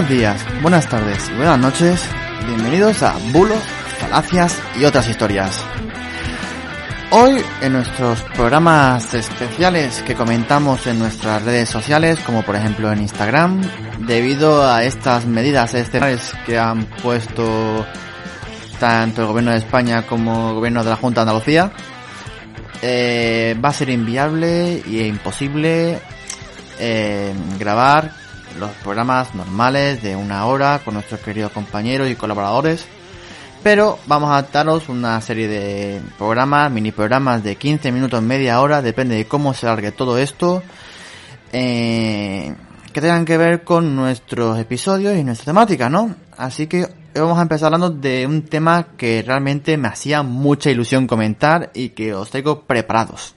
Buenos días, buenas tardes y buenas noches. Bienvenidos a Bulos, Falacias y otras historias. Hoy en nuestros programas especiales que comentamos en nuestras redes sociales, como por ejemplo en Instagram, debido a estas medidas excepcionales que han puesto tanto el gobierno de España como el gobierno de la Junta de Andalucía, eh, va a ser inviable e imposible eh, grabar los programas normales de una hora con nuestros queridos compañeros y colaboradores pero vamos a daros una serie de programas, mini programas de 15 minutos, media hora, depende de cómo se largue todo esto, eh, que tengan que ver con nuestros episodios y nuestra temática, ¿no? Así que vamos a empezar hablando de un tema que realmente me hacía mucha ilusión comentar y que os traigo preparados.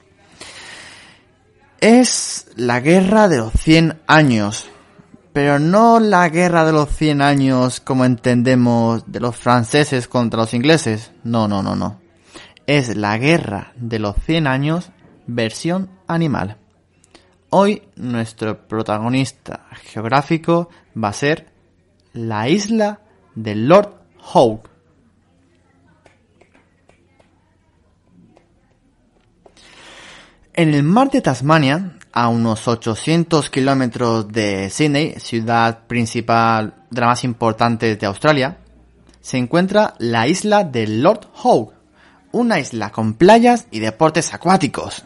Es la guerra de los 100 años pero no la guerra de los 100 años como entendemos de los franceses contra los ingleses. No, no, no, no. Es la guerra de los 100 años versión animal. Hoy nuestro protagonista geográfico va a ser la isla de Lord Howe. En el mar de Tasmania a unos 800 kilómetros de Sydney, ciudad principal de la más importante de Australia, se encuentra la isla de Lord Howe, una isla con playas y deportes acuáticos.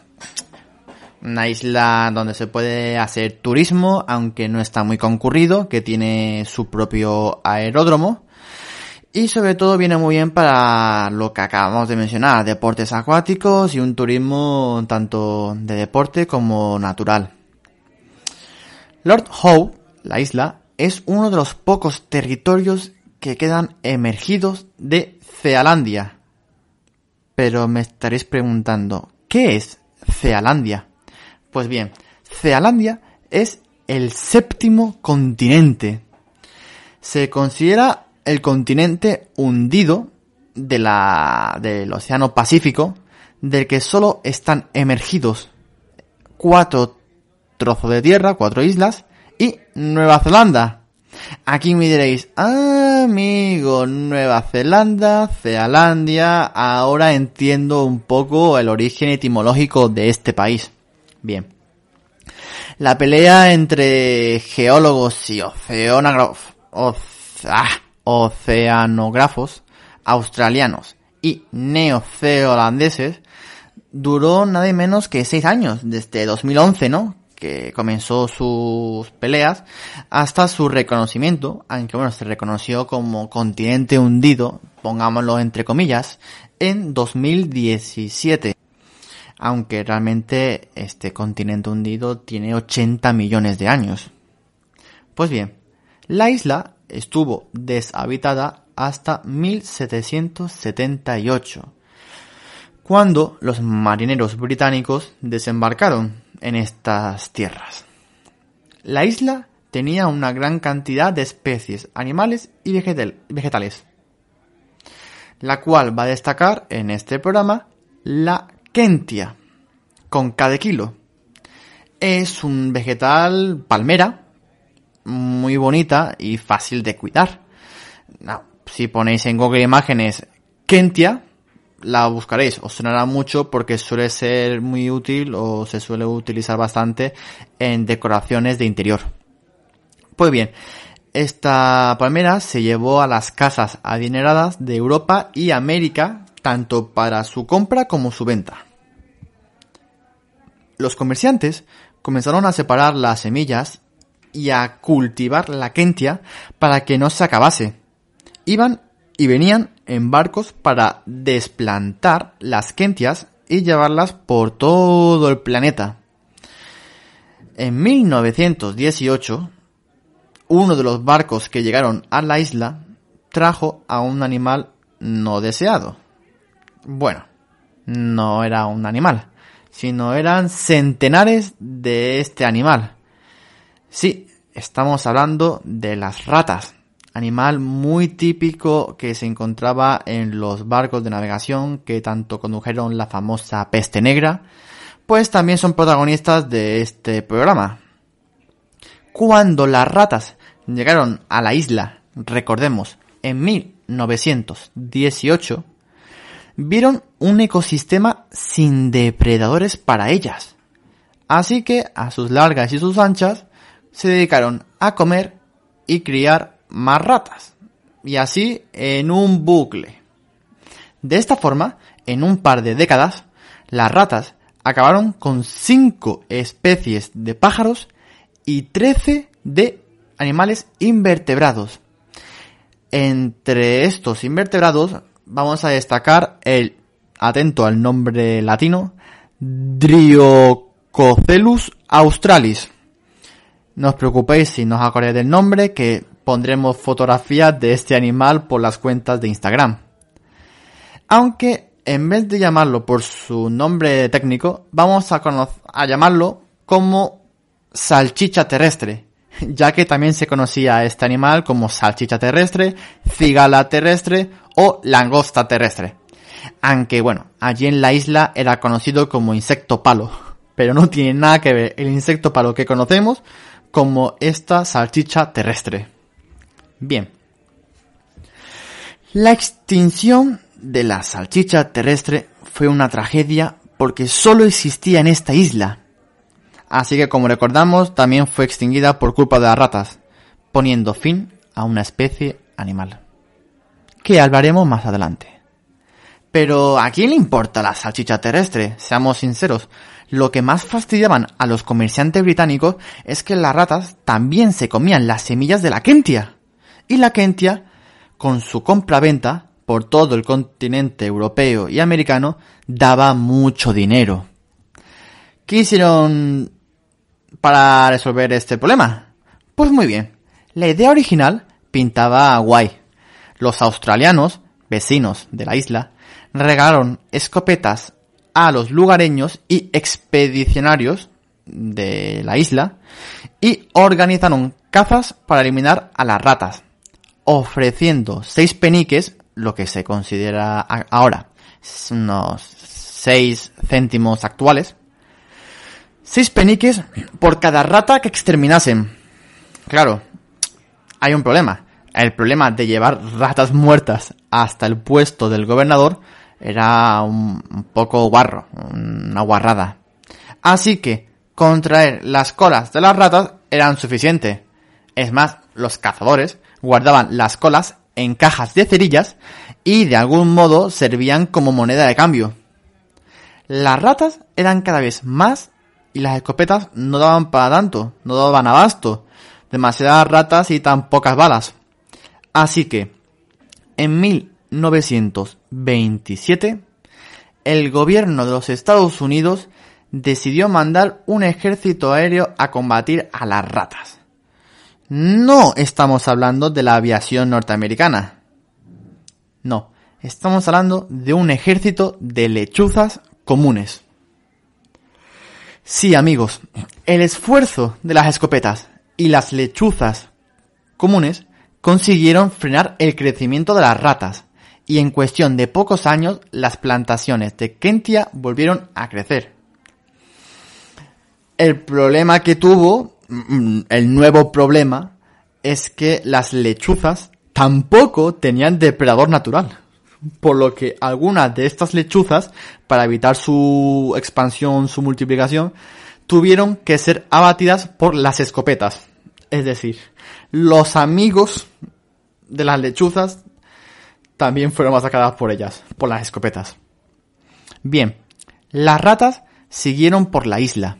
Una isla donde se puede hacer turismo, aunque no está muy concurrido, que tiene su propio aeródromo y sobre todo viene muy bien para lo que acabamos de mencionar, deportes acuáticos y un turismo tanto de deporte como natural. Lord Howe, la isla, es uno de los pocos territorios que quedan emergidos de Cealandia. Pero me estaréis preguntando, ¿qué es Cealandia? Pues bien, Cealandia es el séptimo continente. Se considera el continente hundido de la, del Océano Pacífico, del que solo están emergidos cuatro trozos de tierra, cuatro islas, y Nueva Zelanda. Aquí me diréis, amigo, Nueva Zelanda, Cealandia, ahora entiendo un poco el origen etimológico de este país. Bien. La pelea entre geólogos y oceanógrafos, ah, oceanógrafos australianos y neozelandeses duró nada menos que seis años, desde 2011, ¿no? Que comenzó sus peleas hasta su reconocimiento, aunque bueno, se reconoció como continente hundido, pongámoslo entre comillas, en 2017. Aunque realmente este continente hundido tiene 80 millones de años. Pues bien, la isla estuvo deshabitada hasta 1778, cuando los marineros británicos desembarcaron en estas tierras. La isla tenía una gran cantidad de especies animales y vegetales, la cual va a destacar en este programa la kentia, con cada kilo. Es un vegetal palmera muy bonita y fácil de cuidar. si ponéis en Google Imágenes Kentia, la buscaréis. Os sonará mucho porque suele ser muy útil o se suele utilizar bastante en decoraciones de interior. Pues bien, esta palmera se llevó a las casas adineradas de Europa y América tanto para su compra como su venta. Los comerciantes comenzaron a separar las semillas y a cultivar la Kentia para que no se acabase. Iban y venían en barcos para desplantar las Kentias y llevarlas por todo el planeta. En 1918, uno de los barcos que llegaron a la isla trajo a un animal no deseado. Bueno, no era un animal, sino eran centenares de este animal. Sí, estamos hablando de las ratas, animal muy típico que se encontraba en los barcos de navegación que tanto condujeron la famosa peste negra, pues también son protagonistas de este programa. Cuando las ratas llegaron a la isla, recordemos, en 1918, vieron un ecosistema sin depredadores para ellas. Así que a sus largas y sus anchas se dedicaron a comer y criar más ratas. Y así en un bucle. De esta forma, en un par de décadas, las ratas acabaron con 5 especies de pájaros y 13 de animales invertebrados. Entre estos invertebrados vamos a destacar el, atento al nombre latino, Driococelus australis. No os preocupéis si no os acordáis del nombre, que pondremos fotografías de este animal por las cuentas de Instagram. Aunque en vez de llamarlo por su nombre técnico, vamos a, a llamarlo como salchicha terrestre, ya que también se conocía a este animal como salchicha terrestre, cigala terrestre o langosta terrestre. Aunque bueno, allí en la isla era conocido como insecto palo, pero no tiene nada que ver el insecto palo que conocemos como esta salchicha terrestre. Bien. La extinción de la salchicha terrestre fue una tragedia porque solo existía en esta isla así que como recordamos también fue extinguida por culpa de las ratas, poniendo fin a una especie animal. Que hablaremos más adelante. Pero ¿a quién le importa la salchicha terrestre? Seamos sinceros. Lo que más fastidiaban a los comerciantes británicos es que las ratas también se comían las semillas de la Kentia. Y la Kentia, con su compra-venta por todo el continente europeo y americano, daba mucho dinero. ¿Qué hicieron para resolver este problema? Pues muy bien, la idea original pintaba guay. Los australianos, vecinos de la isla, regalaron escopetas a los lugareños y expedicionarios de la isla y organizaron cazas para eliminar a las ratas, ofreciendo seis peniques, lo que se considera ahora unos seis céntimos actuales, Seis peniques por cada rata que exterminasen. Claro, hay un problema. El problema de llevar ratas muertas hasta el puesto del gobernador era un, poco guarro, una guarrada. Así que contraer las colas de las ratas eran suficiente. Es más, los cazadores guardaban las colas en cajas de cerillas y de algún modo servían como moneda de cambio. Las ratas eran cada vez más y las escopetas no daban para tanto, no daban abasto. Demasiadas ratas y tan pocas balas. Así que, en 1927, el gobierno de los Estados Unidos decidió mandar un ejército aéreo a combatir a las ratas. No estamos hablando de la aviación norteamericana. No, estamos hablando de un ejército de lechuzas comunes. Sí, amigos, el esfuerzo de las escopetas y las lechuzas comunes consiguieron frenar el crecimiento de las ratas y en cuestión de pocos años las plantaciones de Kentia volvieron a crecer. El problema que tuvo, mm, el nuevo problema, es que las lechuzas tampoco tenían depredador natural por lo que algunas de estas lechuzas, para evitar su expansión, su multiplicación, tuvieron que ser abatidas por las escopetas. Es decir, los amigos de las lechuzas también fueron masacradas por ellas, por las escopetas. Bien, las ratas siguieron por la isla,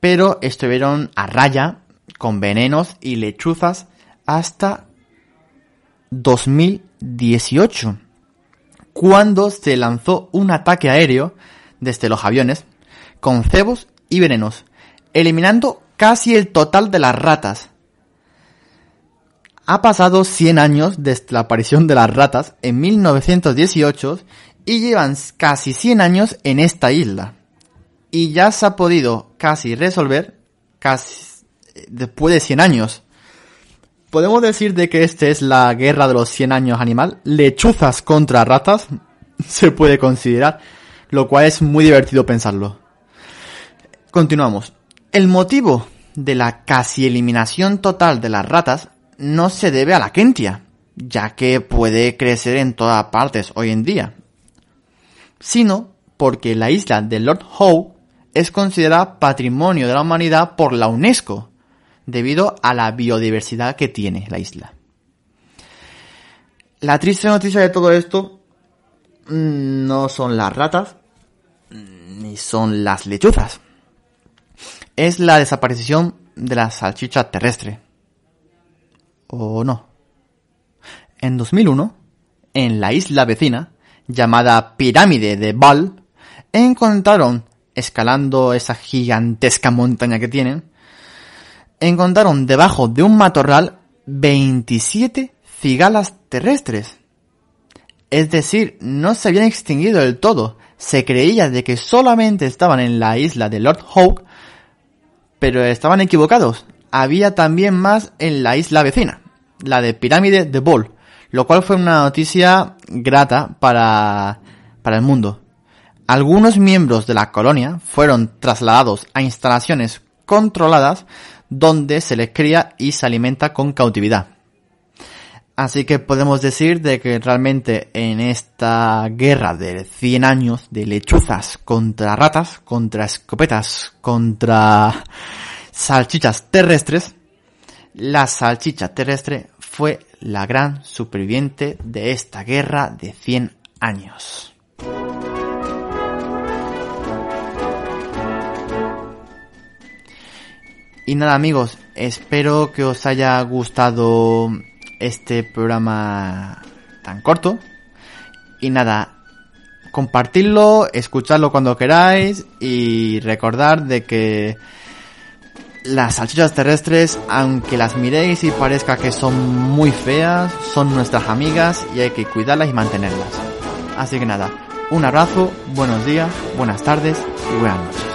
pero estuvieron a raya con venenos y lechuzas hasta 2018 cuando se lanzó un ataque aéreo desde los aviones con cebos y venenos, eliminando casi el total de las ratas. Ha pasado 100 años desde la aparición de las ratas en 1918 y llevan casi 100 años en esta isla. Y ya se ha podido casi resolver casi después de 100 años. ¿Podemos decir de que esta es la guerra de los 100 años animal? Lechuzas contra ratas, se puede considerar, lo cual es muy divertido pensarlo. Continuamos. El motivo de la casi eliminación total de las ratas no se debe a la Kentia, ya que puede crecer en todas partes hoy en día, sino porque la isla de Lord Howe es considerada patrimonio de la humanidad por la UNESCO, debido a la biodiversidad que tiene la isla. La triste noticia de todo esto mm, no son las ratas, ni son las lechuzas. Es la desaparición de la salchicha terrestre. ¿O no? En 2001, en la isla vecina, llamada Pirámide de Ball, encontraron, escalando esa gigantesca montaña que tienen, encontraron debajo de un matorral 27 cigalas terrestres. Es decir, no se habían extinguido del todo. Se creía de que solamente estaban en la isla de Lord Howe, pero estaban equivocados. Había también más en la isla vecina, la de Pirámide de Ball, lo cual fue una noticia grata para, para el mundo. Algunos miembros de la colonia fueron trasladados a instalaciones controladas donde se les cría y se alimenta con cautividad. Así que podemos decir de que realmente en esta guerra de 100 años de lechuzas contra ratas, contra escopetas, contra salchichas terrestres, la salchicha terrestre fue la gran superviviente de esta guerra de 100 años. Y nada amigos, espero que os haya gustado este programa tan corto. Y nada, compartirlo, escucharlo cuando queráis y recordar de que las salchichas terrestres, aunque las miréis y parezca que son muy feas, son nuestras amigas y hay que cuidarlas y mantenerlas. Así que nada, un abrazo, buenos días, buenas tardes y buenas noches.